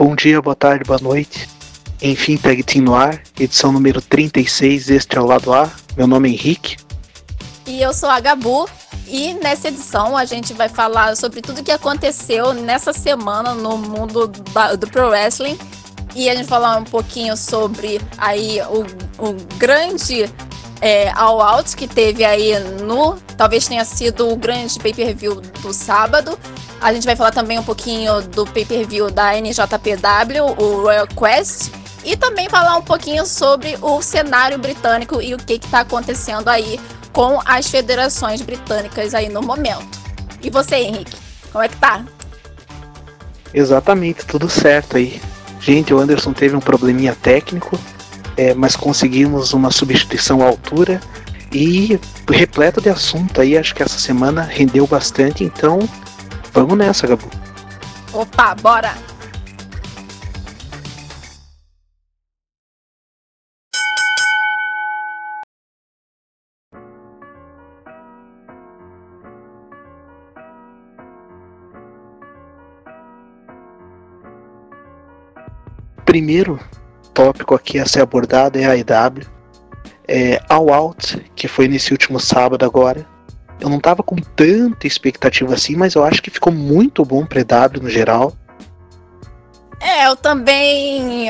Bom dia, boa tarde, boa noite. Enfim, Tag Team no ar, edição número 36, este é o lado A. Meu nome é Henrique. E eu sou a Gabu. E nessa edição a gente vai falar sobre tudo que aconteceu nessa semana no mundo do Pro Wrestling. E a gente falar um pouquinho sobre aí o, o grande é, All Out que teve aí no. Talvez tenha sido o grande pay-per-view do sábado. A gente vai falar também um pouquinho do pay-per-view da NJPW, o Royal Quest. E também falar um pouquinho sobre o cenário britânico e o que está acontecendo aí com as federações britânicas aí no momento. E você, Henrique, como é que tá? Exatamente, tudo certo aí. Gente, o Anderson teve um probleminha técnico, é, mas conseguimos uma substituição à altura e repleto de assunto aí. Acho que essa semana rendeu bastante, então Vamos nessa, Gabu. Opa, bora! Primeiro tópico aqui a ser abordado é a EW. É, All Out, que foi nesse último sábado agora, eu não tava com tanta expectativa assim, mas eu acho que ficou muito bom pra EW no geral. É, eu também.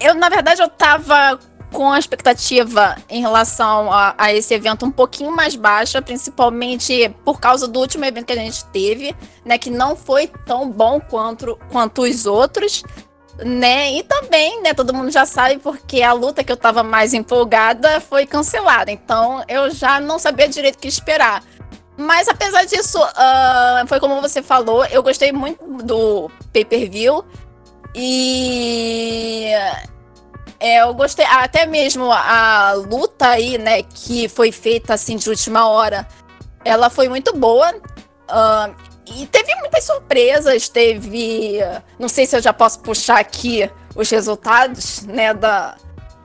Eu, na verdade, eu tava com a expectativa em relação a, a, esse evento um pouquinho mais baixa, principalmente por causa do último evento que a gente teve, né? Que não foi tão bom quanto, quanto os outros. Né? E também, né, todo mundo já sabe porque a luta que eu tava mais empolgada foi cancelada. Então eu já não sabia direito o que esperar. Mas apesar disso, uh, foi como você falou, eu gostei muito do pay-per-view. E é, eu gostei, até mesmo a luta aí, né, que foi feita assim de última hora, ela foi muito boa. Uh, e teve muitas surpresas, teve. Não sei se eu já posso puxar aqui os resultados, né, da,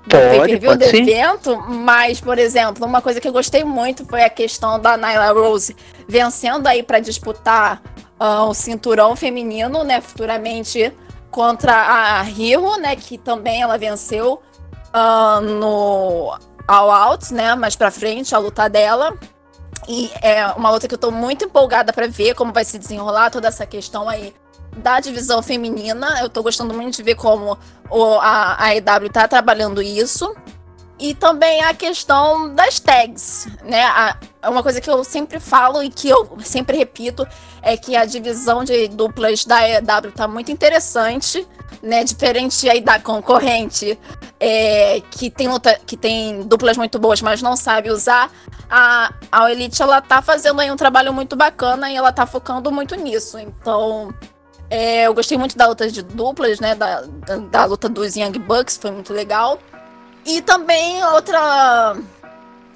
Pode, pode do evento, mas, por exemplo, uma coisa que eu gostei muito foi a questão da Nyla Rose vencendo aí para disputar uh, o cinturão feminino, né, futuramente contra a Hiro, né, que também ela venceu uh, no All Out, né, mais para frente a luta dela. E é uma luta que eu tô muito empolgada para ver como vai se desenrolar toda essa questão aí da divisão feminina. Eu tô gostando muito de ver como o, a, a EW tá trabalhando isso. E também a questão das tags, né? A, uma coisa que eu sempre falo e que eu sempre repito é que a divisão de duplas da EW tá muito interessante, né? Diferente aí da concorrente, é, que, tem luta, que tem duplas muito boas, mas não sabe usar. A, a Elite, ela tá fazendo aí um trabalho muito bacana e ela tá focando muito nisso. Então, é, eu gostei muito da luta de duplas, né? Da, da, da, luta dos Young Bucks, foi muito legal. E também outra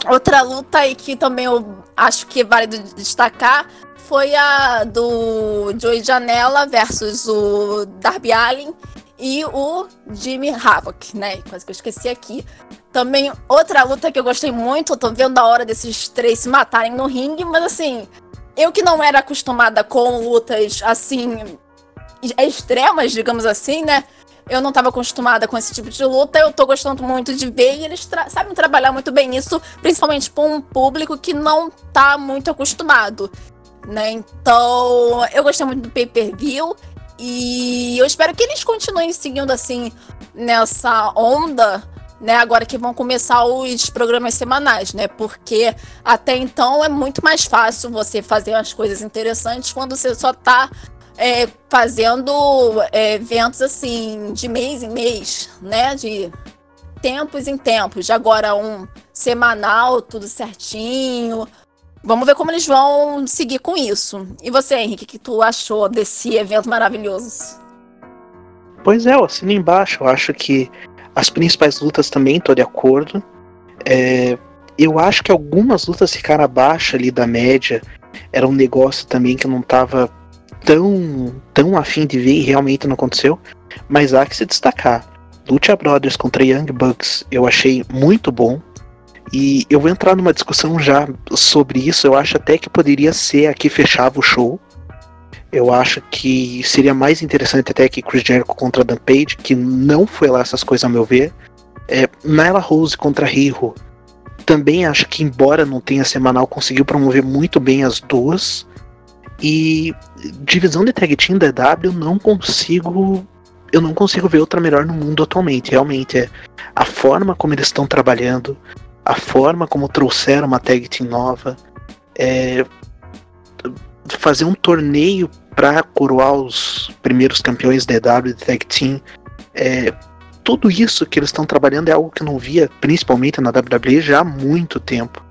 outra luta aí que também eu acho que é válido destacar foi a do Joey Janela versus o Darby Allin e o Jimmy Havoc, né? Quase que eu esqueci aqui. Também outra luta que eu gostei muito, eu tô vendo a hora desses três se matarem no ringue, mas assim, eu que não era acostumada com lutas assim extremas, digamos assim, né? Eu não estava acostumada com esse tipo de luta, eu tô gostando muito de ver e eles tra sabem trabalhar muito bem isso, principalmente para um público que não tá muito acostumado, né? Então, eu gostei muito do pay-per-view e eu espero que eles continuem seguindo assim nessa onda né, agora que vão começar os programas semanais, né? Porque até então é muito mais fácil você fazer as coisas interessantes quando você só tá é, fazendo é, eventos assim, de mês em mês, né? De tempos em tempos. Agora um semanal, tudo certinho. Vamos ver como eles vão seguir com isso. E você, Henrique, o que tu achou desse evento maravilhoso? Pois é, eu assino embaixo. Eu acho que as principais lutas também estou de acordo. É, eu acho que algumas lutas ficaram abaixo ali da média. Era um negócio também que eu não estava tão, tão afim de ver e realmente não aconteceu. Mas há que se destacar. Lucha Brothers contra Young Bucks eu achei muito bom. E eu vou entrar numa discussão já sobre isso. Eu acho até que poderia ser a que fechava o show. Eu acho que seria mais interessante até que Chris Jericho contra Dan Page, que não foi lá essas coisas a meu ver. É, Nyla Rose contra Riho. Também acho que, embora não tenha semanal, conseguiu promover muito bem as duas. E divisão de tag team da W não consigo. Eu não consigo ver outra melhor no mundo atualmente. Realmente é a forma como eles estão trabalhando, a forma como trouxeram uma tag team nova, é, fazer um torneio para coroar os primeiros campeões da EW de Tag Team. É, tudo isso que eles estão trabalhando é algo que eu não via, principalmente na WWE, já há muito tempo.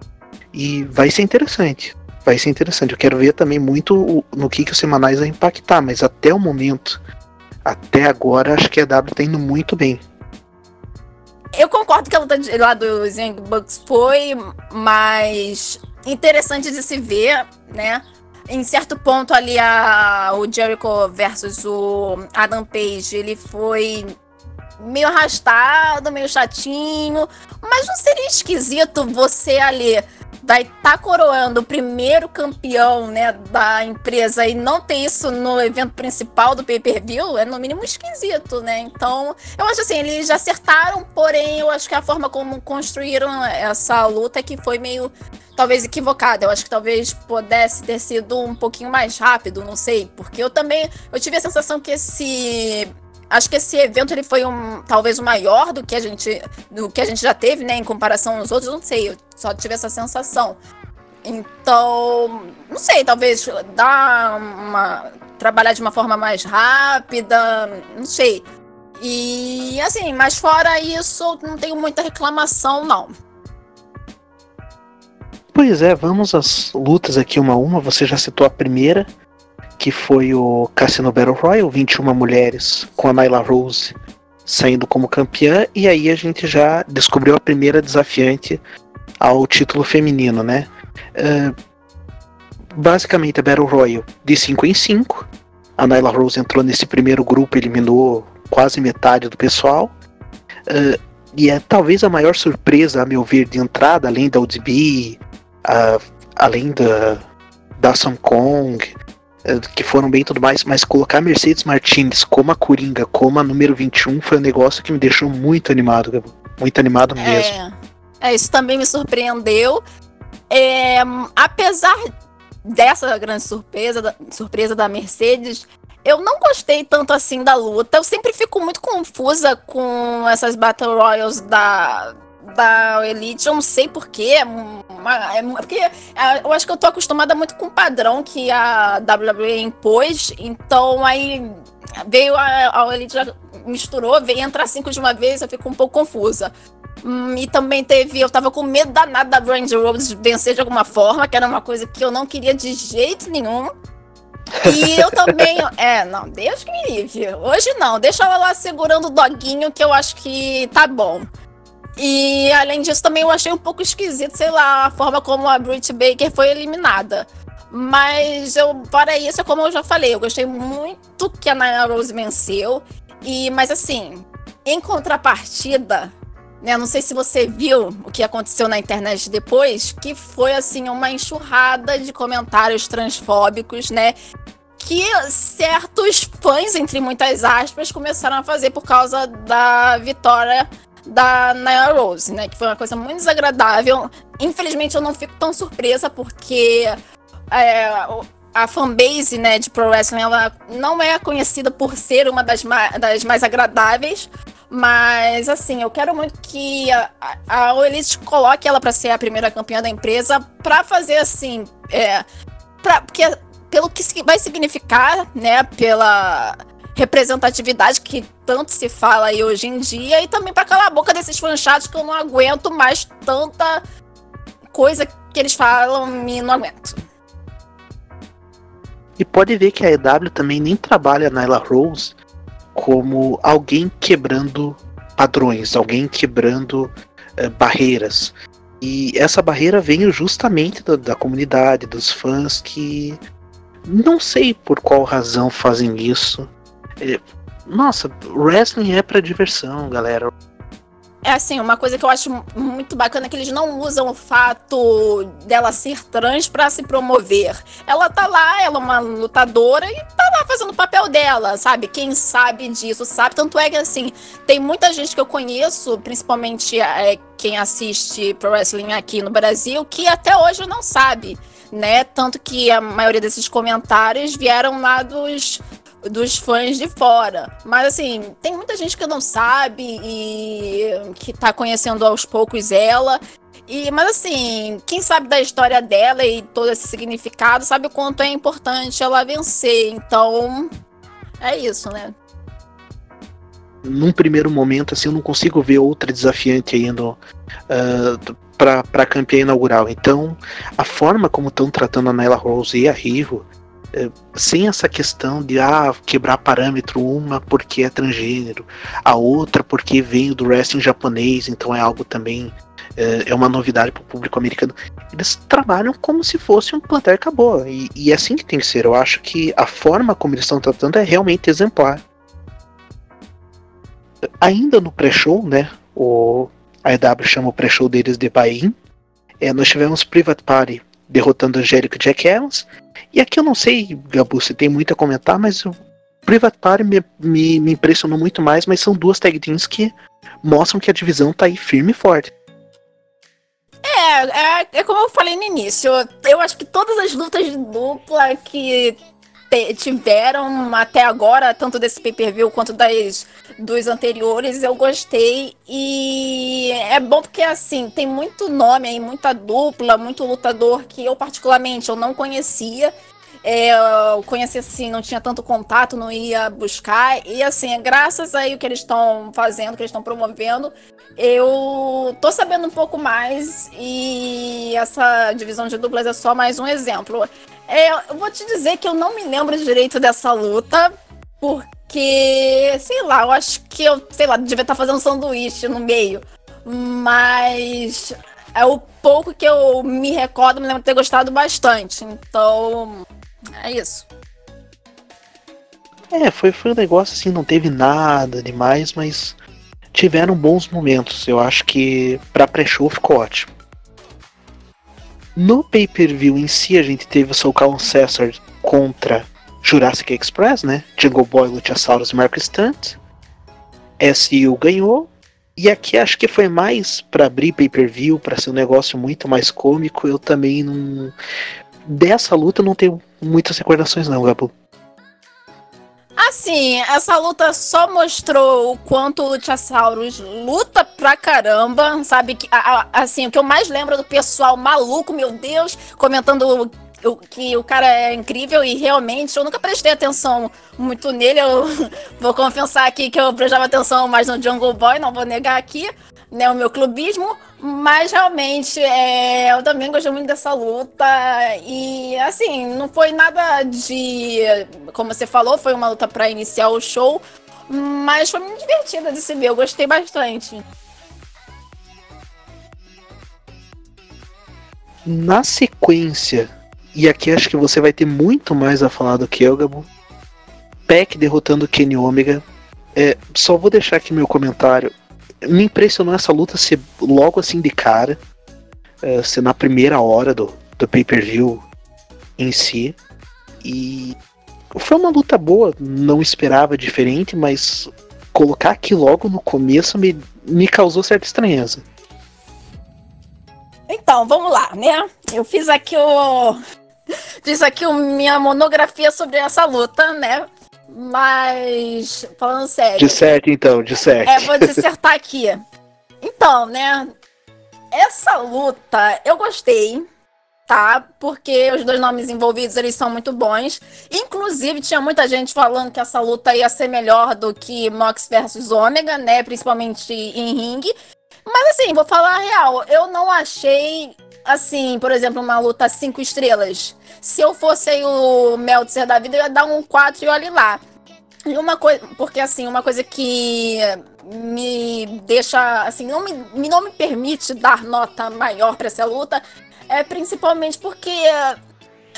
E vai ser interessante. Vai ser interessante. Eu quero ver também muito no que, que os semanais vão impactar, mas até o momento, até agora, acho que a W está indo muito bem. Eu concordo que a luta de, lá dos Young Bucks foi mais interessante de se ver, né? Em certo ponto ali, a, o Jericho versus o Adam Page, ele foi meio arrastado, meio chatinho. Mas não seria esquisito você ali vai estar tá coroando o primeiro campeão né, da empresa e não ter isso no evento principal do pay-per-view é no mínimo esquisito, né? Então, eu acho assim, eles já acertaram, porém, eu acho que a forma como construíram essa luta é que foi meio talvez equivocada. Eu acho que talvez pudesse ter sido um pouquinho mais rápido, não sei, porque eu também eu tive a sensação que esse acho que esse evento ele foi um talvez o maior do que a gente do que a gente já teve, né, em comparação aos outros, não sei, eu só tive essa sensação. Então, não sei, talvez dar uma trabalhar de uma forma mais rápida, não sei. E assim, mas fora isso, não tenho muita reclamação não. Pois é, vamos às lutas aqui uma a uma. Você já citou a primeira, que foi o Cassino Battle Royale, 21 mulheres, com a Nyla Rose saindo como campeã, e aí a gente já descobriu a primeira desafiante ao título feminino, né? Uh, basicamente a Battle Royale de 5 em 5. A Nyla Rose entrou nesse primeiro grupo, eliminou quase metade do pessoal. Uh, e é talvez a maior surpresa, a meu ver, de entrada, além da ODB, uh, além da, da Song Kong, é, que foram bem tudo mais, mas colocar Mercedes Martinez como a Coringa, como a número 21, foi um negócio que me deixou muito animado, muito animado é, mesmo. É, isso também me surpreendeu. É, apesar dessa grande surpresa, da, surpresa da Mercedes, eu não gostei tanto assim da luta. Eu sempre fico muito confusa com essas Battle Royals da, da Elite, eu não sei porquê. É, é, porque é, eu acho que eu tô acostumada muito com o padrão que a WWE impôs. Então aí veio a, a Elite, já misturou, veio entrar cinco de uma vez, eu fico um pouco confusa. Hum, e também teve, eu tava com medo danado da Randy Rhodes vencer de alguma forma, que era uma coisa que eu não queria de jeito nenhum. E eu também. É, não, Deus que me livre. Hoje não, deixa ela lá segurando o doguinho, que eu acho que tá bom. E além disso, também eu achei um pouco esquisito, sei lá, a forma como a Britt Baker foi eliminada. Mas eu, para isso, como eu já falei, eu gostei muito que a Naya Rose venceu. E, mas assim, em contrapartida, né, não sei se você viu o que aconteceu na internet depois, que foi assim uma enxurrada de comentários transfóbicos, né? Que certos fãs, entre muitas aspas, começaram a fazer por causa da vitória da Naya Rose, né? Que foi uma coisa muito desagradável. Infelizmente eu não fico tão surpresa porque é, a fanbase né, de Pro Wrestling ela não é conhecida por ser uma das mais, das mais agradáveis. Mas assim, eu quero muito que a, a, a Elite coloque ela para ser a primeira campeã da empresa para fazer assim. É, pra, porque pelo que vai significar, né? Pela representatividade que tanto se fala aí hoje em dia e também para calar a boca desses fanchados que eu não aguento mais tanta coisa que eles falam e não aguento. E pode ver que a EW também nem trabalha a Nyla Rose como alguém quebrando padrões, alguém quebrando eh, barreiras. E essa barreira veio justamente da, da comunidade, dos fãs que não sei por qual razão fazem isso. É, nossa, wrestling é para diversão, galera. é assim, uma coisa que eu acho muito bacana é que eles não usam o fato dela ser trans para se promover. Ela tá lá, ela é uma lutadora e tá lá fazendo o papel dela, sabe? Quem sabe disso sabe. Tanto é que, assim, tem muita gente que eu conheço, principalmente é, quem assiste pro wrestling aqui no Brasil, que até hoje não sabe, né? Tanto que a maioria desses comentários vieram lá dos dos fãs de fora. Mas assim, tem muita gente que não sabe e que tá conhecendo aos poucos ela. E, mas assim, quem sabe da história dela e todo esse significado sabe o quanto é importante ela vencer. Então, é isso, né? Num primeiro momento, assim, eu não consigo ver outra desafiante ainda uh, para a campeã inaugural. Então, a forma como estão tratando a Nyla Rose e a Rivo sem essa questão de ah, quebrar parâmetro uma porque é transgênero, a outra porque veio do wrestling japonês, então é algo também é, é uma novidade para o público americano. Eles trabalham como se fosse um plantel acabou e, e é assim que tem que ser. Eu acho que a forma como eles estão tratando é realmente exemplar. Ainda no pré-show, né? O a EW chama o pré-show deles de Bahia. É, nós tivemos Private Party derrotando Angélica Jack Evans e aqui eu não sei, Gabu, se tem muito a comentar, mas o Private Party me, me, me impressionou muito mais, mas são duas tag teams que mostram que a divisão tá aí firme e forte. É, é, é, como eu falei no início, eu acho que todas as lutas de dupla que tiveram até agora, tanto desse pay-per-view quanto das dos anteriores, eu gostei. E é bom porque, assim, tem muito nome aí, muita dupla, muito lutador que eu, particularmente, eu não conhecia. É, eu conhecia assim, não tinha tanto contato, não ia buscar. E assim, graças aí o que eles estão fazendo, que eles estão promovendo, eu tô sabendo um pouco mais. E essa divisão de duplas é só mais um exemplo. É, eu vou te dizer que eu não me lembro direito dessa luta, porque, sei lá, eu acho que eu, sei lá, devia estar fazendo sanduíche no meio. Mas é o pouco que eu me recordo, me lembro de ter gostado bastante. Então, é isso. É, foi, foi um negócio assim, não teve nada demais, mas tiveram bons momentos. Eu acho que pra pré-show ficou ótimo. No pay-per-view em si, a gente teve o Soul César contra Jurassic Express, né? Jungle Boy, Luchasaurus e Mark Stunt. SU ganhou. E aqui acho que foi mais para abrir pay-per-view, para ser um negócio muito mais cômico. Eu também não. Dessa luta não tenho muitas recordações, não, Gabu. Assim, essa luta só mostrou o quanto o Luchasaurus luta pra caramba, sabe? Que, assim, o que eu mais lembro do pessoal maluco, meu Deus, comentando o, que o cara é incrível e realmente eu nunca prestei atenção muito nele. Eu vou confessar aqui que eu prestava atenção mais no Jungle Boy, não vou negar aqui né, o meu clubismo, mas realmente é, eu também gostei muito dessa luta e assim, não foi nada de, como você falou, foi uma luta para iniciar o show, mas foi muito divertida de se ver, eu gostei bastante. Na sequência, e aqui acho que você vai ter muito mais a falar do que eu, Gabo. Peck derrotando Kenny Omega. É, só vou deixar aqui meu comentário me impressionou essa luta ser logo assim de cara, uh, ser na primeira hora do, do pay-per-view em si. E foi uma luta boa, não esperava diferente, mas colocar aqui logo no começo me, me causou certa estranheza. Então, vamos lá, né? Eu fiz aqui o. Fiz aqui minha monografia sobre essa luta, né? Mas, falando sério. De certo, então, de certo. É, vou dissertar aqui. Então, né? Essa luta eu gostei, tá? Porque os dois nomes envolvidos eles são muito bons. Inclusive, tinha muita gente falando que essa luta ia ser melhor do que Mox versus Ômega, né? Principalmente em ringue. Mas assim, vou falar a real, eu não achei, assim, por exemplo, uma luta cinco estrelas. Se eu fosse aí o Meltzer da vida, eu ia dar um 4 e olhe lá. E uma coisa, porque assim, uma coisa que me deixa, assim, não me, não me permite dar nota maior para essa luta é principalmente porque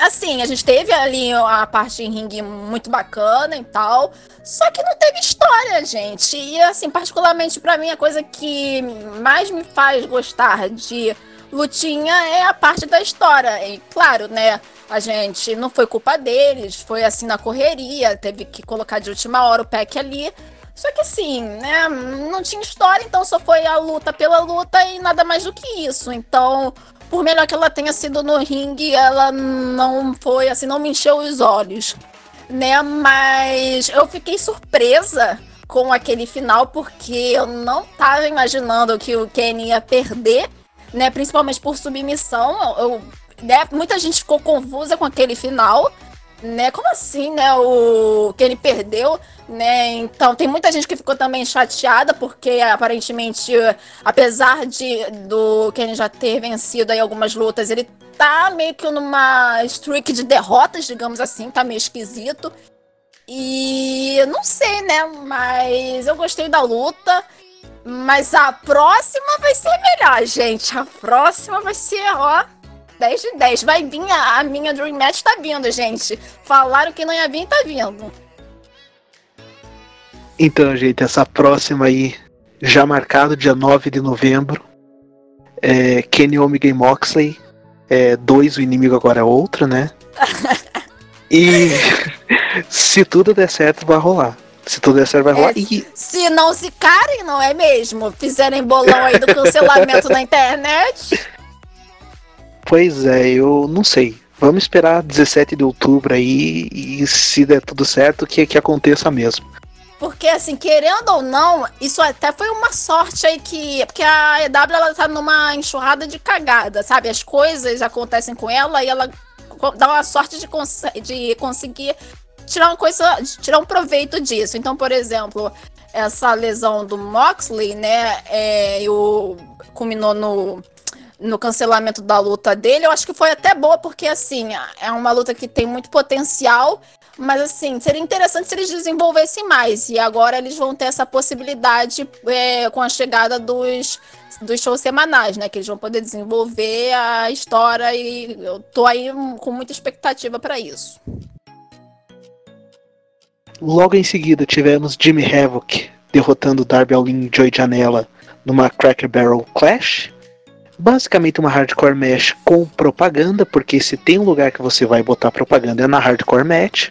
assim, a gente teve ali a parte em ringue muito bacana e tal, só que não teve história, gente. E assim, particularmente para mim, a coisa que mais me faz gostar de lutinha é a parte da história. E claro, né, a gente não foi culpa deles, foi assim na correria, teve que colocar de última hora o pack ali. Só que assim, né, não tinha história, então só foi a luta pela luta e nada mais do que isso. Então, por melhor que ela tenha sido no ringue, ela não foi assim, não me encheu os olhos, né? Mas eu fiquei surpresa com aquele final porque eu não tava imaginando que o Kenny ia perder, né? Principalmente por submissão. Eu, né? Muita gente ficou confusa com aquele final né? Como assim, né? O que ele perdeu, né? Então tem muita gente que ficou também chateada porque aparentemente, apesar de do Kenny já ter vencido aí algumas lutas, ele tá meio que numa streak de derrotas, digamos assim, tá meio esquisito. E não sei, né? Mas eu gostei da luta. Mas a próxima vai ser melhor, gente. A próxima vai ser, ó 10 de 10. Vai vir a, a minha Dream Match, tá vindo, gente. Falaram que não ia vir, tá vindo. Então, gente, essa próxima aí, já marcado, dia 9 de novembro. É, Kenny Omega e Moxley. É, dois, o inimigo agora é outro, né? e se tudo der certo, vai rolar. Se tudo der certo, vai rolar. É, e... Se não se carem, não é mesmo? Fizerem bolão aí do cancelamento na internet. Pois é, eu não sei. Vamos esperar 17 de outubro aí e se der tudo certo, que, que aconteça mesmo. Porque, assim, querendo ou não, isso até foi uma sorte aí que. Porque a EW ela tá numa enxurrada de cagada, sabe? As coisas acontecem com ela e ela dá uma sorte de, cons de conseguir tirar uma coisa. tirar um proveito disso. Então, por exemplo, essa lesão do Moxley, né? É, o, culminou no no cancelamento da luta dele, eu acho que foi até boa, porque assim, é uma luta que tem muito potencial, mas assim, seria interessante se eles desenvolvessem mais. E agora eles vão ter essa possibilidade é, com a chegada dos, dos shows semanais, né? Que eles vão poder desenvolver a história e eu tô aí com muita expectativa para isso. Logo em seguida tivemos Jimmy Havoc derrotando Darby Allin e Joey Janela numa Cracker Barrel Clash basicamente uma hardcore match com propaganda, porque se tem um lugar que você vai botar propaganda é na hardcore match.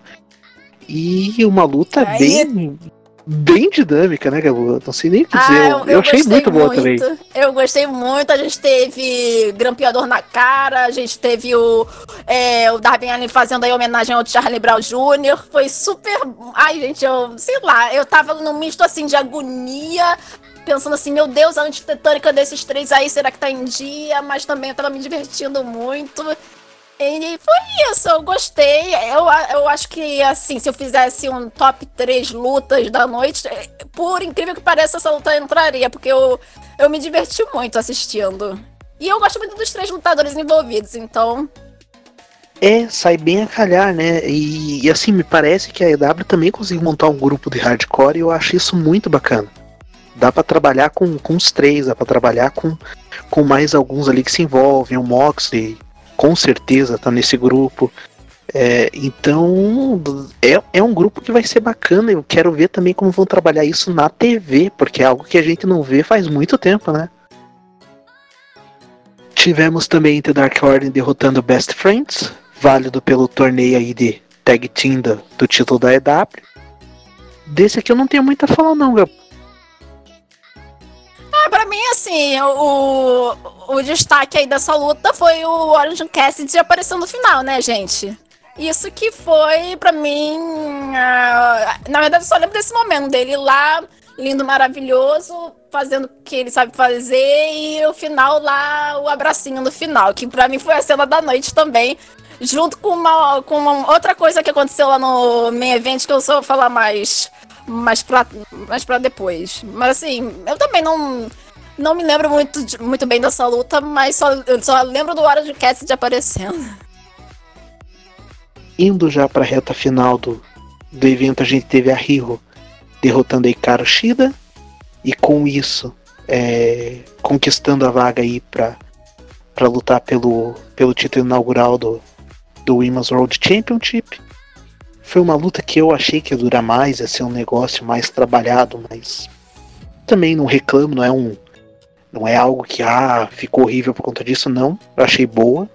E uma luta Aí... bem bem dinâmica, né, Gabu? Não sei nem o que dizer. Ah, eu, eu, eu achei muito boa também. Eu gostei muito. A gente teve grampeador na cara, a gente teve o, é, o Darby Allin fazendo aí homenagem ao Charlie Brown Jr. Foi super. Ai, gente, eu sei lá, eu tava num misto assim de agonia, pensando assim, meu Deus, a antitetânica desses três aí, será que tá em dia? Mas também eu tava me divertindo muito. E foi isso, eu gostei. Eu, eu acho que, assim, se eu fizesse um top 3 lutas da noite, por incrível que pareça, essa luta entraria, porque eu, eu me diverti muito assistindo. E eu gosto muito dos três lutadores envolvidos, então. É, sai bem a calhar, né? E, e assim, me parece que a EW também conseguiu montar um grupo de hardcore e eu acho isso muito bacana dá para trabalhar com, com os três, dá para trabalhar com, com mais alguns ali que se envolvem. O Moxley, com certeza, tá nesse grupo. É, então, é, é um grupo que vai ser bacana. Eu quero ver também como vão trabalhar isso na TV, porque é algo que a gente não vê faz muito tempo, né? Tivemos também The Dark Order derrotando Best Friends, válido pelo torneio aí de Tag Team do, do título da EW. Desse aqui eu não tenho muito a falar não, ah, pra mim, assim, o, o destaque aí dessa luta foi o Orange Cassidy aparecendo no final, né, gente? Isso que foi, pra mim. Uh, na verdade, eu só lembro desse momento dele lá, lindo, maravilhoso, fazendo o que ele sabe fazer, e o final lá, o abracinho no final, que pra mim foi a cena da noite também. Junto com uma, com uma outra coisa que aconteceu lá no main event, que eu só vou falar mais mais pra, mais pra depois. Mas assim, eu também não, não me lembro muito, muito bem dessa luta, mas só, eu só lembro do Hora de Cassidy aparecendo. Indo já pra reta final do, do evento, a gente teve a Hiro derrotando a Hikaru Shida e com isso é, conquistando a vaga aí pra, pra lutar pelo, pelo título inaugural do, do Women's World Championship. Foi uma luta que eu achei que ia durar mais, ia ser um negócio mais trabalhado, mas também não reclamo, não é um. Não é algo que ah, ficou horrível por conta disso, não. Eu achei boa.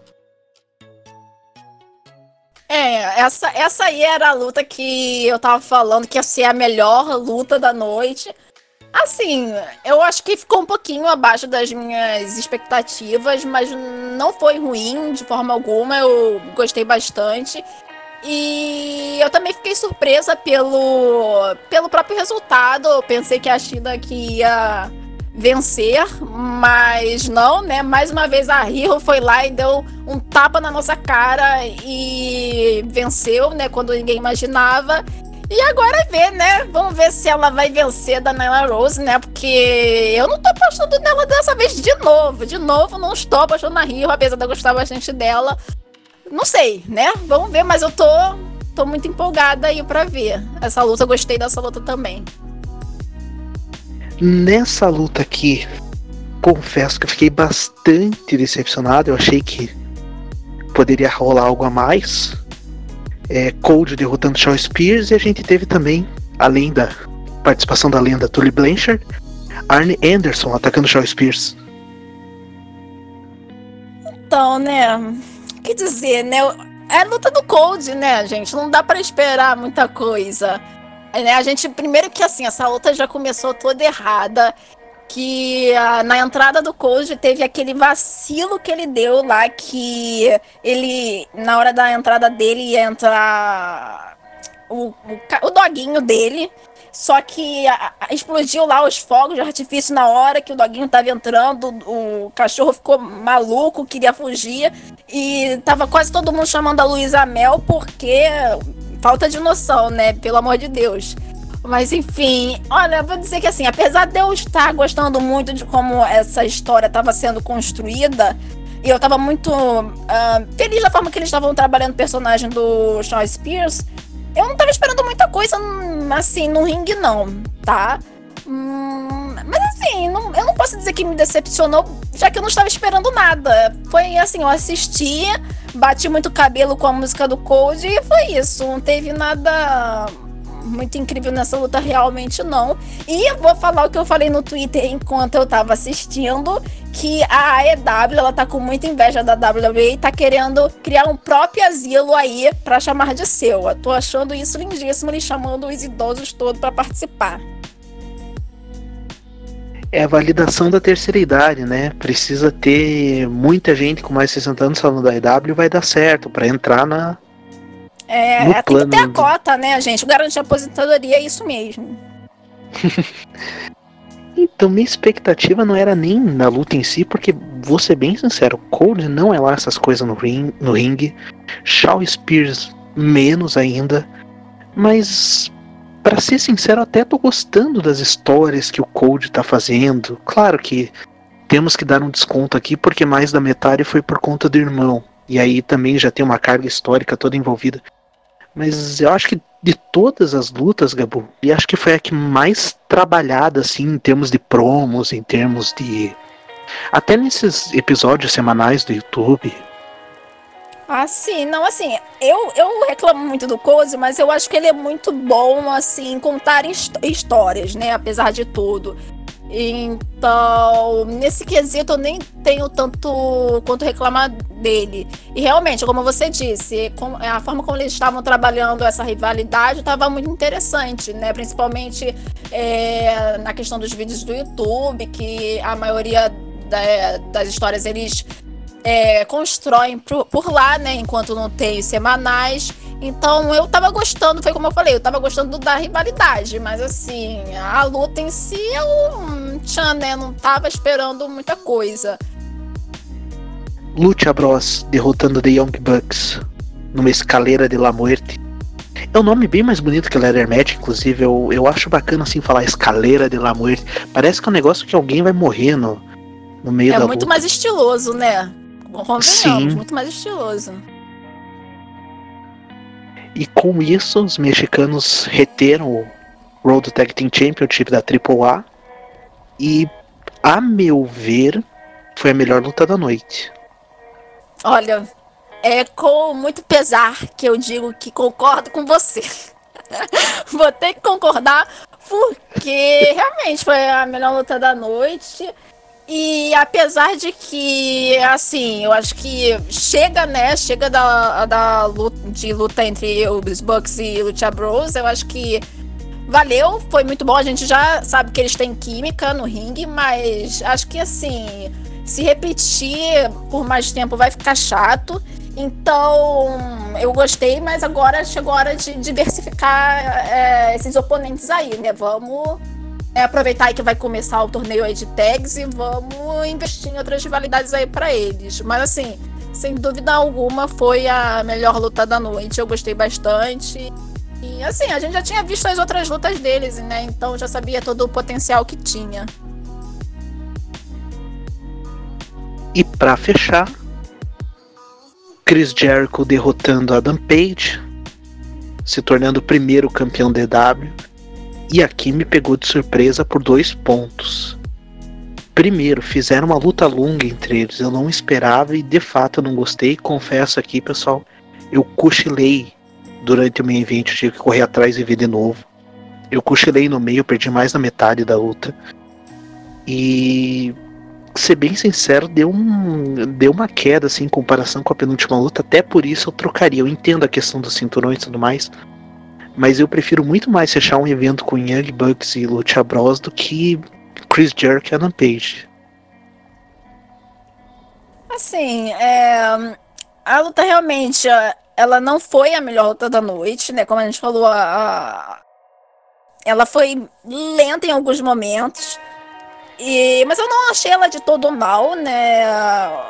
É, essa, essa aí era a luta que eu tava falando que ia ser a melhor luta da noite. Assim, eu acho que ficou um pouquinho abaixo das minhas expectativas, mas não foi ruim de forma alguma. Eu gostei bastante. E eu também fiquei surpresa pelo, pelo próprio resultado. Eu pensei que a China que ia vencer, mas não, né? Mais uma vez a Rio foi lá e deu um tapa na nossa cara e venceu, né? Quando ninguém imaginava. E agora é ver, né? Vamos ver se ela vai vencer da Nyla Rose, né? Porque eu não tô apostando nela dessa vez de novo. De novo, não estou apostando na Rio, apesar de eu gostar bastante dela. Não sei, né? Vamos ver, mas eu tô, tô muito empolgada aí pra ver. Essa luta, eu gostei dessa luta também. Nessa luta aqui, confesso que eu fiquei bastante decepcionado. Eu achei que poderia rolar algo a mais. É, Cold derrotando Shaw Spears e a gente teve também, além da participação da lenda Tully Blanchard, Arne Anderson atacando Shaw Spears. Então, né? Que dizer, né? É a luta do Cold, né, gente? Não dá para esperar muita coisa. É, né? A gente, primeiro que assim, essa luta já começou toda errada. Que ah, na entrada do Cold teve aquele vacilo que ele deu lá, que ele, na hora da entrada dele, ia entrar o, o, o doguinho dele. Só que a, a, explodiu lá os fogos de artifício na hora que o doguinho tava entrando. O cachorro ficou maluco, queria fugir. E tava quase todo mundo chamando a Luísa Mel porque. Falta de noção, né? Pelo amor de Deus. Mas enfim, olha, vou dizer que assim, apesar de eu estar gostando muito de como essa história estava sendo construída, e eu estava muito uh, feliz da forma que eles estavam trabalhando o personagem do Sean Spears eu não tava esperando muita coisa, assim, no ringue, não, tá? Hum, mas assim, não, eu não posso dizer que me decepcionou, já que eu não estava esperando nada. Foi assim, eu assisti, bati muito cabelo com a música do Cold e foi isso. Não teve nada muito incrível nessa luta, realmente não. E eu vou falar o que eu falei no Twitter enquanto eu tava assistindo, que a AEW, ela tá com muita inveja da WWE e tá querendo criar um próprio asilo aí para chamar de seu. Eu tô achando isso lindíssimo, eles chamando os idosos todos para participar. É a validação da terceira idade, né? Precisa ter muita gente com mais de 60 anos falando da EW vai dar certo para entrar na, é, no tem plano... que ter a cota, né, gente? O garante de aposentadoria é isso mesmo. então, minha expectativa não era nem na luta em si, porque, vou ser bem sincero, Cole não é lá essas coisas no, ring, no ringue. Shaw Spears, menos ainda. Mas, para ser sincero, até tô gostando das histórias que o Cold tá fazendo. Claro que temos que dar um desconto aqui, porque mais da metade foi por conta do irmão. E aí também já tem uma carga histórica toda envolvida. Mas eu acho que de todas as lutas, Gabu, e acho que foi a que mais trabalhada, assim, em termos de promos, em termos de. Até nesses episódios semanais do YouTube. Ah, sim, não, assim, eu, eu reclamo muito do Cozy, mas eu acho que ele é muito bom, assim, em contar histórias, né, apesar de tudo. Então, nesse quesito eu nem tenho tanto quanto reclamar dele. E realmente, como você disse, a forma como eles estavam trabalhando essa rivalidade estava muito interessante, né? Principalmente é, na questão dos vídeos do YouTube, que a maioria da, das histórias eles é, constroem por, por, lá, né? Enquanto não tem semanais. Então eu tava gostando, foi como eu falei, eu tava gostando da rivalidade, mas assim, a luta em si eu hum, tchan, né? Não tava esperando muita coisa. Lucha Bros derrotando The Young Bucks numa escaleira de La Muerte. É um nome bem mais bonito que Leather Match, inclusive. Eu, eu acho bacana assim falar escaleira de La Muerte. Parece que é um negócio que alguém vai morrer no, no meio é da É muito mais estiloso, né? Convenhamos, Sim. muito mais estiloso. E com isso, os mexicanos reteram o World Tag Team Championship da AAA. E, a meu ver, foi a melhor luta da noite. Olha, é com muito pesar que eu digo que concordo com você. Vou ter que concordar, porque realmente foi a melhor luta da noite. E apesar de que, assim, eu acho que chega, né? Chega da, da luta, de luta entre os Bucks e Lucha Bros. Eu acho que valeu, foi muito bom. A gente já sabe que eles têm química no ringue, mas acho que, assim, se repetir por mais tempo vai ficar chato. Então, eu gostei, mas agora chegou a hora de diversificar é, esses oponentes aí, né? Vamos é, aproveitar aí que vai começar o torneio aí de tags e vamos investir em outras rivalidades aí para eles. Mas assim, sem dúvida alguma, foi a melhor luta da noite. Eu gostei bastante. E assim, a gente já tinha visto as outras lutas deles, né? Então já sabia todo o potencial que tinha. E para fechar, Chris Jericho derrotando Adam Page, se tornando o primeiro campeão DW. E aqui me pegou de surpresa por dois pontos. Primeiro, fizeram uma luta longa entre eles, eu não esperava e de fato eu não gostei. Confesso aqui, pessoal, eu cochilei durante o meio evento, tive que correr atrás e ver de novo. Eu cochilei no meio, perdi mais da metade da luta. E ser bem sincero, deu, um, deu uma queda assim, em comparação com a penúltima luta. Até por isso eu trocaria. Eu entendo a questão do cinturão e tudo mais. Mas eu prefiro muito mais fechar um evento com Young Bucks e Lucha Bros do que Chris Jericho e Adam Page. Assim, é, a luta realmente, ela não foi a melhor luta da noite, né? Como a gente falou, a, ela foi lenta em alguns momentos. E, mas eu não achei ela de todo mal, né?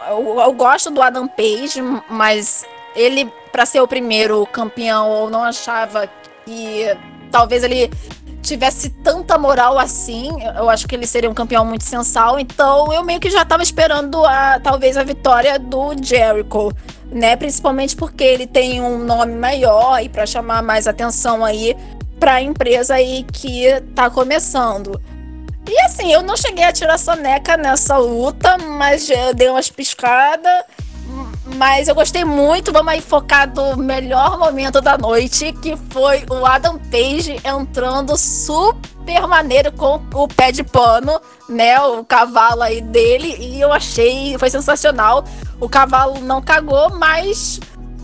Eu, eu gosto do Adam Page, mas ele, para ser o primeiro campeão, eu não achava que talvez ele tivesse tanta moral assim. Eu acho que ele seria um campeão muito sensal. Então eu meio que já tava esperando a talvez a vitória do Jericho, né? Principalmente porque ele tem um nome maior e para chamar mais atenção aí para a empresa aí que tá começando. E assim, eu não cheguei a tirar soneca nessa luta, mas eu dei umas piscadas. Mas eu gostei muito. Vamos aí focar no melhor momento da noite, que foi o Adam Page entrando super maneiro com o pé de pano, né? O cavalo aí dele. E eu achei, foi sensacional. O cavalo não cagou, mas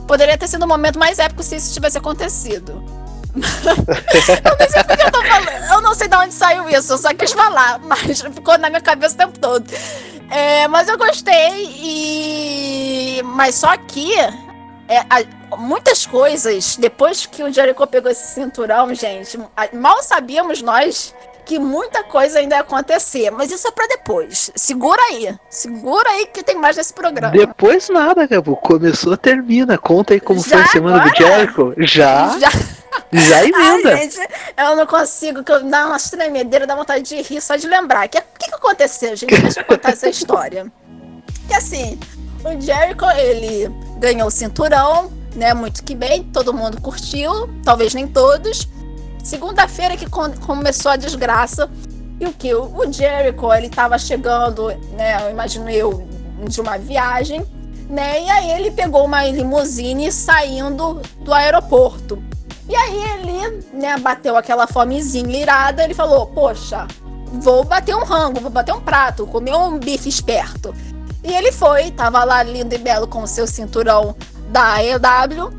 poderia ter sido o momento mais épico se isso tivesse acontecido eu sei eu tô falando. Eu não sei de onde saiu isso, eu só quis falar, mas ficou na minha cabeça o tempo todo. É, mas eu gostei e. Mas só que. É, a, muitas coisas, depois que o Jericho pegou esse cinturão, gente, mal sabíamos nós que muita coisa ainda ia acontecer, mas isso é para depois. Segura aí, segura aí que tem mais nesse programa. Depois nada, Gabu. Começou, termina. Conta aí como Já foi a semana agora? do Jericho. Já. Já. Já emenda. Ai, gente, eu não consigo, que eu dá uma tremedeira, dá vontade de rir só de lembrar. O que, que, que aconteceu, gente? Deixa eu contar essa história. Que assim, o Jericho, ele ganhou o cinturão, né? Muito que bem, todo mundo curtiu, talvez nem todos. Segunda-feira que começou a desgraça. E o que? O Jericho, ele tava chegando, né? Eu imagino eu, de uma viagem, né? E aí ele pegou uma limusine saindo do aeroporto. E aí ele, né, bateu aquela fomezinha irada, ele falou, poxa, vou bater um rango, vou bater um prato, comer um bife esperto. E ele foi, tava lá lindo e belo com o seu cinturão da EW.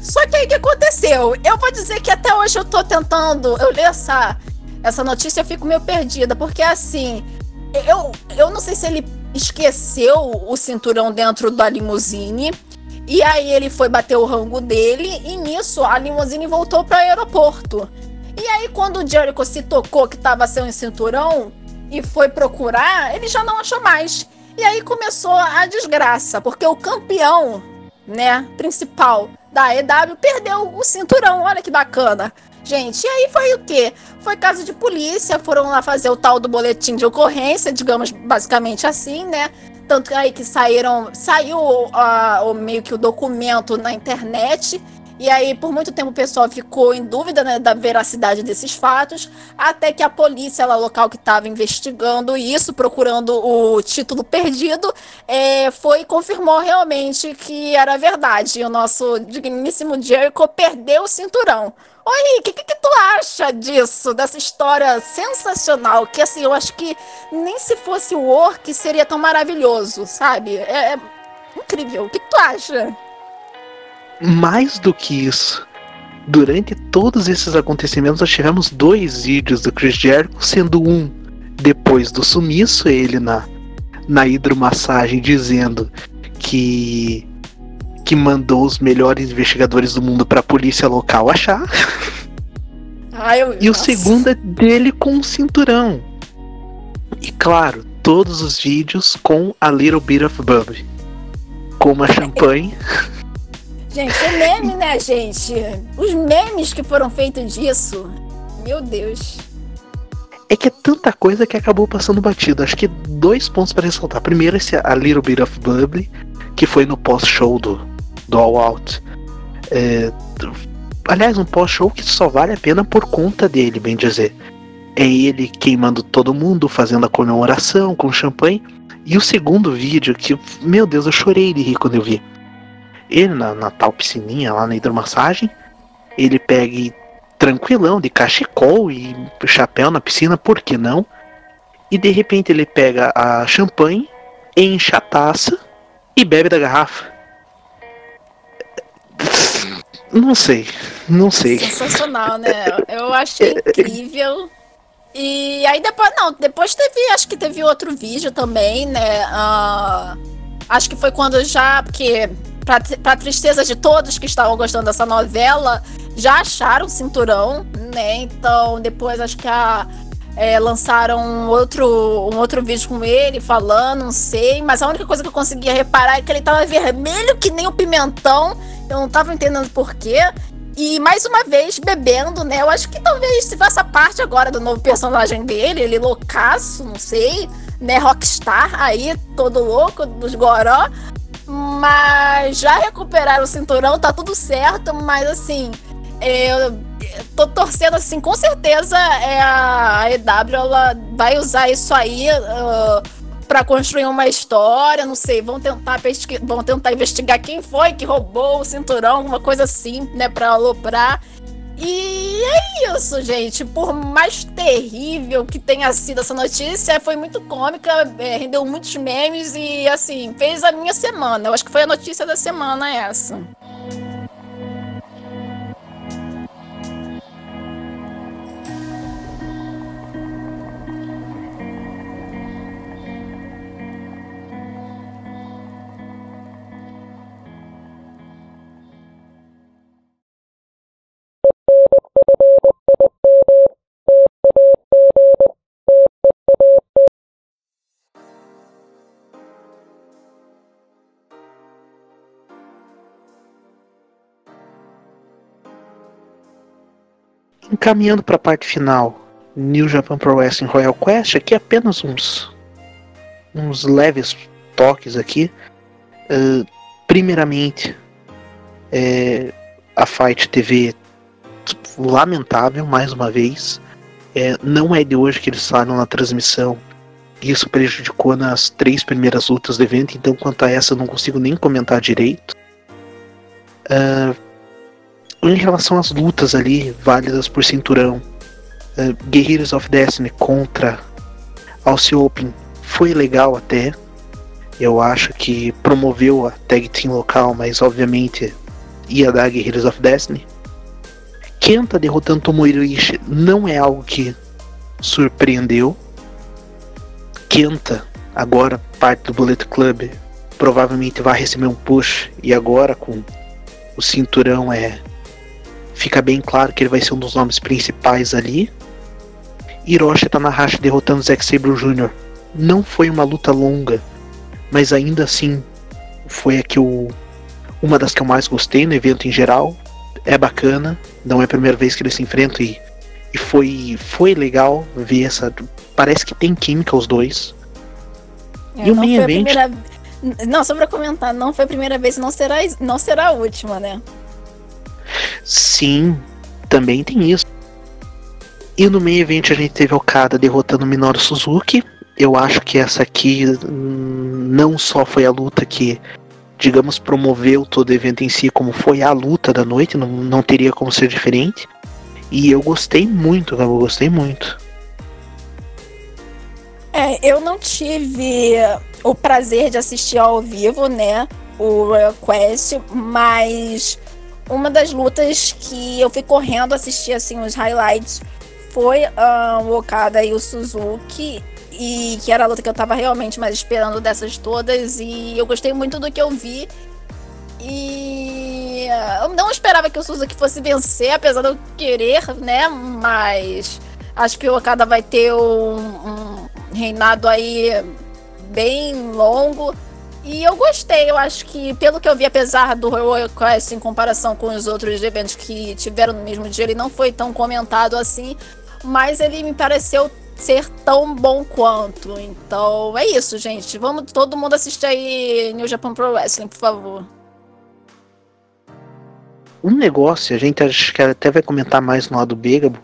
Só que aí o que aconteceu? Eu vou dizer que até hoje eu tô tentando, eu li essa, essa notícia, eu fico meio perdida, porque assim, eu, eu não sei se ele esqueceu o cinturão dentro da limusine e aí ele foi bater o rango dele e nisso a limusine voltou para o aeroporto. E aí quando o Jericho se tocou que estava sem um cinturão e foi procurar, ele já não achou mais. E aí começou a desgraça, porque o campeão, né, principal da EW perdeu o cinturão. Olha que bacana. Gente, e aí foi o quê? Foi caso de polícia, foram lá fazer o tal do boletim de ocorrência, digamos basicamente assim, né? Tanto aí que saíram, saiu uh, meio que o documento na internet E aí, por muito tempo, o pessoal ficou em dúvida né, da veracidade desses fatos, até que a polícia lá local que estava investigando isso, procurando o título perdido, é, foi e confirmou realmente que era verdade. E o nosso digníssimo Jericho perdeu o cinturão. Oi, o que, que, que, tu acha disso, dessa história sensacional? Que assim, eu acho que nem se fosse o Orc seria tão maravilhoso, sabe? É, é incrível. O que, que tu acha? Mais do que isso, durante todos esses acontecimentos, nós tivemos dois vídeos do Chris Jericho, sendo um depois do sumiço, ele na, na hidromassagem dizendo que que mandou os melhores investigadores do mundo para a polícia local achar. Ai, eu... E o segundo é dele com um cinturão. E claro, todos os vídeos com a Little Bit of Bub. Com uma champanhe. Gente, é meme, né, gente? Os memes que foram feitos disso. Meu Deus. É que é tanta coisa que acabou passando batido. Acho que dois pontos para ressaltar. Primeiro, esse A Little Bit of Bubble, que foi no pós-show do, do All Out. É, aliás, um pós-show que só vale a pena por conta dele, bem dizer. É ele queimando todo mundo, fazendo a comemoração com champanhe. E o segundo vídeo, que, meu Deus, eu chorei de rir quando eu vi ele na, na tal piscininha lá na hidromassagem, ele pega tranquilão, de cachecol e chapéu na piscina, por que não? E de repente ele pega a champanhe, enche a taça e bebe da garrafa. Não sei, não sei. Sensacional, né? Eu achei incrível. E aí depois, não, depois teve, acho que teve outro vídeo também, né? Uh, acho que foi quando já, porque para tristeza de todos que estavam gostando dessa novela, já acharam o cinturão, né? Então, depois acho que a, é, lançaram um outro, um outro vídeo com ele falando, não sei, mas a única coisa que eu conseguia reparar é que ele tava vermelho que nem o pimentão. Eu não tava entendendo porquê. E mais uma vez, bebendo, né? Eu acho que talvez se faça parte agora do novo personagem dele, ele loucaço, não sei, né? Rockstar aí, todo louco, dos goró. Mas já recuperaram o cinturão, tá tudo certo, mas assim, eu tô torcendo assim, com certeza é a EW ela vai usar isso aí uh, para construir uma história, não sei, vão tentar vão tentar investigar quem foi que roubou o cinturão, alguma coisa assim, né, para aloprar. E é isso, gente. Por mais terrível que tenha sido essa notícia, foi muito cômica, é, rendeu muitos memes e, assim, fez a minha semana. Eu acho que foi a notícia da semana essa. Encaminhando para a parte final, New Japan Pro Wrestling Royal Quest, aqui apenas uns, uns leves toques aqui. Uh, primeiramente, é, a Fight TV lamentável mais uma vez. É, não é de hoje que eles saíram na transmissão. Isso prejudicou nas três primeiras lutas do evento, então quanto a essa eu não consigo nem comentar direito. Uh, em relação às lutas ali válidas por cinturão, uh, Guerreiros of Destiny contra Alce Open foi legal até. Eu acho que promoveu a tag team local, mas obviamente ia dar Guerreiros of Destiny. Kenta derrotando Tomohiro Ishii não é algo que surpreendeu. Kenta, agora parte do Bullet Club, provavelmente vai receber um push e agora com o cinturão é fica bem claro que ele vai ser um dos nomes principais ali. Hiroshi Tanahashi derrotando Zack Sabre Jr. Não foi uma luta longa, mas ainda assim foi a que eu, uma das que eu mais gostei no evento em geral. É bacana, não é a primeira vez que eles se enfrentam e, e foi, foi legal ver essa. Parece que tem química os dois. É, e o main event. Primeira... Não, só pra comentar, não foi a primeira vez não será, não será a última, né? Sim, também tem isso. E no meio evento a gente teve Okada derrotando Minoru Suzuki. Eu acho que essa aqui hum, não só foi a luta que, digamos, promoveu todo o evento em si, como foi a luta da noite, não, não teria como ser diferente. E eu gostei muito, eu gostei muito. É, eu não tive o prazer de assistir ao vivo, né? O Royal Quest, mas uma das lutas que eu fui correndo assistir assim os highlights foi um, o Okada e o Suzuki e que era a luta que eu tava realmente mais esperando dessas todas e eu gostei muito do que eu vi e eu não esperava que o Suzuki fosse vencer, apesar de eu querer, né? Mas acho que o Okada vai ter um, um reinado aí bem longo. E eu gostei, eu acho que, pelo que eu vi, apesar do Royal Quest em comparação com os outros eventos que tiveram no mesmo dia, ele não foi tão comentado assim, mas ele me pareceu ser tão bom quanto. Então é isso, gente. Vamos todo mundo assistir aí New Japan Pro Wrestling, por favor. Um negócio, a gente acho que até vai comentar mais no lado Begabo,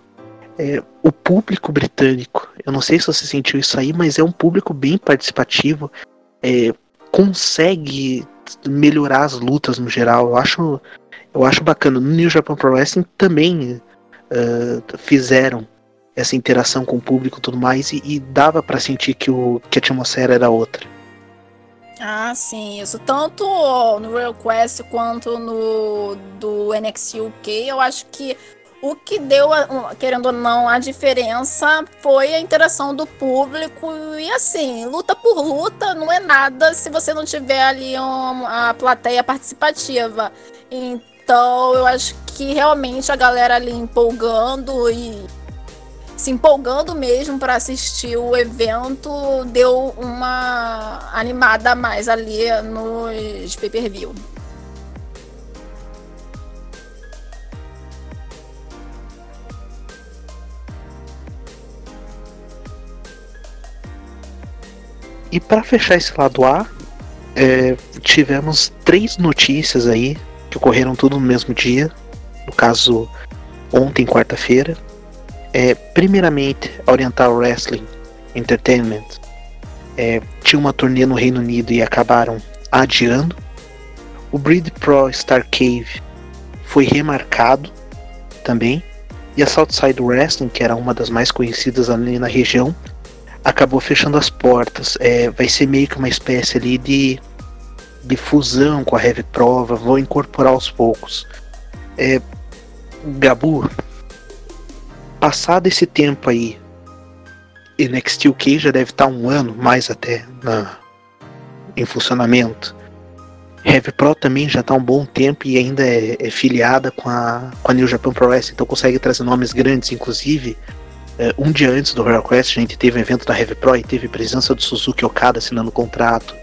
é, o público britânico, eu não sei se você sentiu isso aí, mas é um público bem participativo, é, consegue melhorar as lutas no geral. Eu acho, eu acho bacana. No New Japan Pro Wrestling também uh, fizeram essa interação com o público e tudo mais, e, e dava para sentir que, o, que a atmosfera era outra. Ah, sim, isso. Tanto no Royal Quest quanto no do NXT UK, eu acho que o que deu, querendo ou não, a diferença foi a interação do público. E assim, luta por luta não é nada se você não tiver ali a plateia participativa. Então eu acho que realmente a galera ali empolgando e se empolgando mesmo para assistir o evento deu uma animada a mais ali nos pay-per-view. E para fechar esse lado A, é, tivemos três notícias aí que ocorreram tudo no mesmo dia. No caso, ontem, quarta-feira. É, primeiramente, a Oriental Wrestling Entertainment é, tinha uma turnê no Reino Unido e acabaram adiando. O Breed Pro Star Cave foi remarcado também. E a Southside Wrestling, que era uma das mais conhecidas ali na região, acabou fechando as portas. É, vai ser meio que uma espécie ali de, de fusão com a Heavy Prova, vou incorporar aos poucos. É, Gabu, passado esse tempo aí, NXT UK já deve estar um ano mais até na, em funcionamento. Heavy Pro também já está um bom tempo e ainda é, é, filiada com a, com a New Japan Pro Wrestling, então consegue trazer nomes grandes, inclusive um dia antes do Royal Quest, a gente teve um evento da Heavy Pro e teve presença do Suzuki Okada assinando contrato.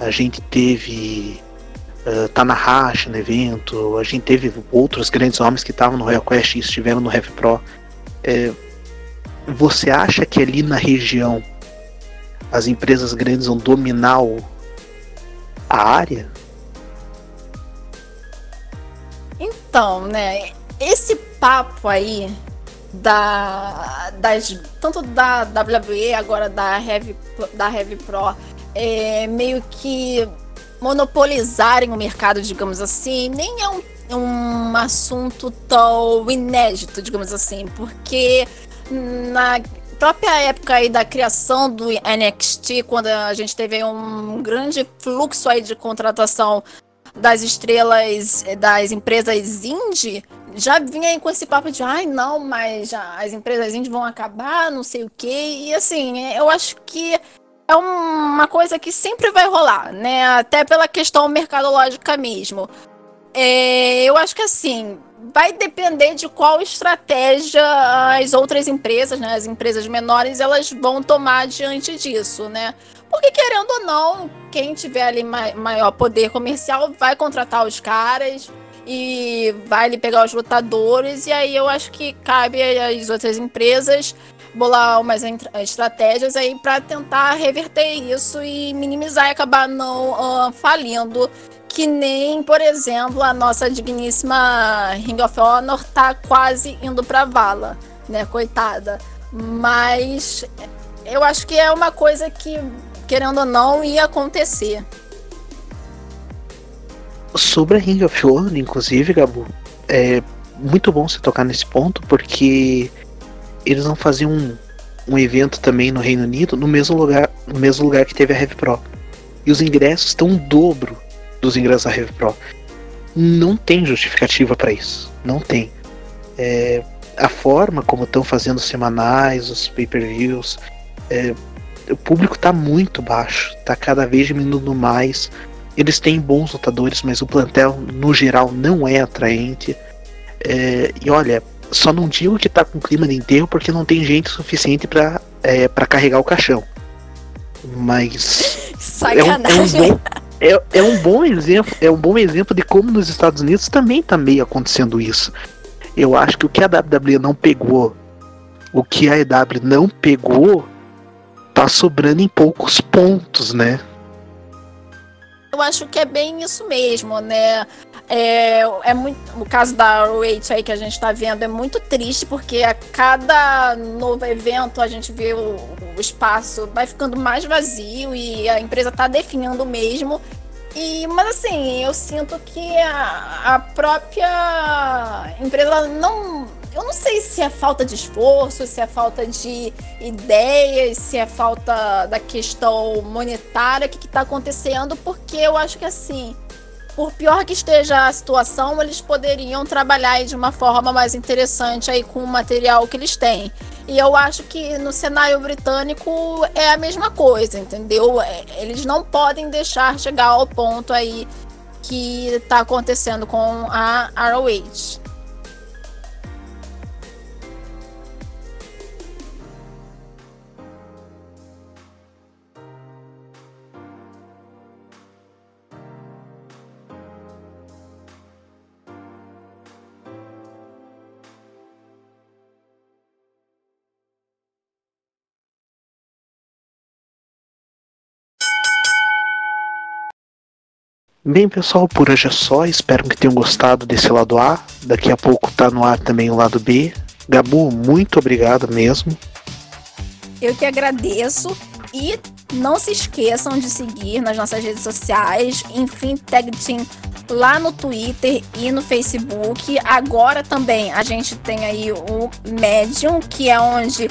A gente teve uh, Tanahashi no evento. A gente teve outros grandes homens que estavam no Royal Quest e estiveram no Heavy Pro. É, você acha que ali na região as empresas grandes vão dominar o, a área? Então, né? Esse papo aí da das tanto da WWE agora da Heavy da Heavy Pro é, meio que monopolizarem o mercado, digamos assim, nem é um, um assunto tão inédito, digamos assim, porque na própria época aí da criação do NXT, quando a gente teve um grande fluxo aí de contratação das estrelas das empresas indie, já vinha aí com esse papo de ai não, mas as empresas vão acabar, não sei o quê. E assim, eu acho que é uma coisa que sempre vai rolar, né? Até pela questão mercadológica mesmo. É, eu acho que assim, vai depender de qual estratégia as outras empresas, né, as empresas menores, elas vão tomar diante disso, né? Porque querendo ou não, quem tiver ali maior poder comercial vai contratar os caras, e vai ali pegar os lutadores, e aí eu acho que cabe às outras empresas bolar umas estratégias aí para tentar reverter isso e minimizar e acabar não uh, falindo, Que nem, por exemplo, a nossa digníssima Ring of Honor tá quase indo pra vala, né? Coitada. Mas eu acho que é uma coisa que, querendo ou não, ia acontecer. Sobre a Ring of Honor, inclusive, Gabu, é muito bom você tocar nesse ponto, porque eles vão fazer um, um evento também no Reino Unido, no mesmo lugar, no mesmo lugar que teve a Rev Pro. E os ingressos estão um dobro dos ingressos da Rev Pro. Não tem justificativa para isso. Não tem. É, a forma como estão fazendo os semanais, os pay-per-views, é, o público está muito baixo, está cada vez diminuindo mais. Eles têm bons lutadores, mas o plantel no geral não é atraente. É, e olha, só não digo que tá com clima de enterro porque não tem gente suficiente para é, pra carregar o caixão. Mas. Sacanagem. É um, é, um bom, é, é um bom exemplo. É um bom exemplo de como nos Estados Unidos também tá meio acontecendo isso. Eu acho que o que a WWE não pegou, o que a EW não pegou, tá sobrando em poucos pontos, né? Eu acho que é bem isso mesmo, né? É, é muito, o caso da Rate aí que a gente está vendo é muito triste, porque a cada novo evento a gente vê o, o espaço vai ficando mais vazio e a empresa está definindo mesmo. E, mas assim, eu sinto que a, a própria empresa não. Eu não sei se é falta de esforço, se é falta de ideias, se é falta da questão monetária, o que está acontecendo, porque eu acho que assim por pior que esteja a situação, eles poderiam trabalhar de uma forma mais interessante aí com o material que eles têm. E eu acho que no cenário britânico é a mesma coisa, entendeu? É, eles não podem deixar chegar ao ponto aí que está acontecendo com a ROH. Bem, pessoal, por hoje é só. Espero que tenham gostado desse lado A. Daqui a pouco tá no ar também o lado B. Gabu, muito obrigado mesmo. Eu que agradeço. E não se esqueçam de seguir nas nossas redes sociais, enfim, Tag Team lá no Twitter e no Facebook. Agora também a gente tem aí o Medium, que é onde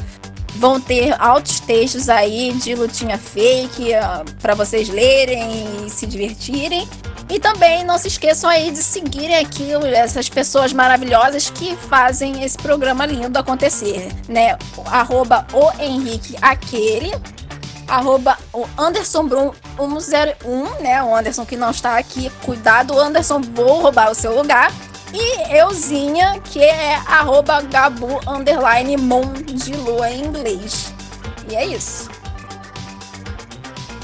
vão ter altos textos aí de lutinha fake uh, para vocês lerem e se divertirem. E também não se esqueçam aí de seguirem aqui essas pessoas maravilhosas que fazem esse programa lindo acontecer, né? Arroba o Henrique Aquele, arroba o Anderson Brum 101, né? O Anderson que não está aqui. Cuidado, Anderson, vou roubar o seu lugar. E euzinha, que é arroba gabu underline mon de lua em inglês. E é isso.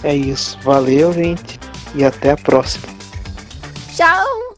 É isso. Valeu, gente. E até a próxima. Tchau!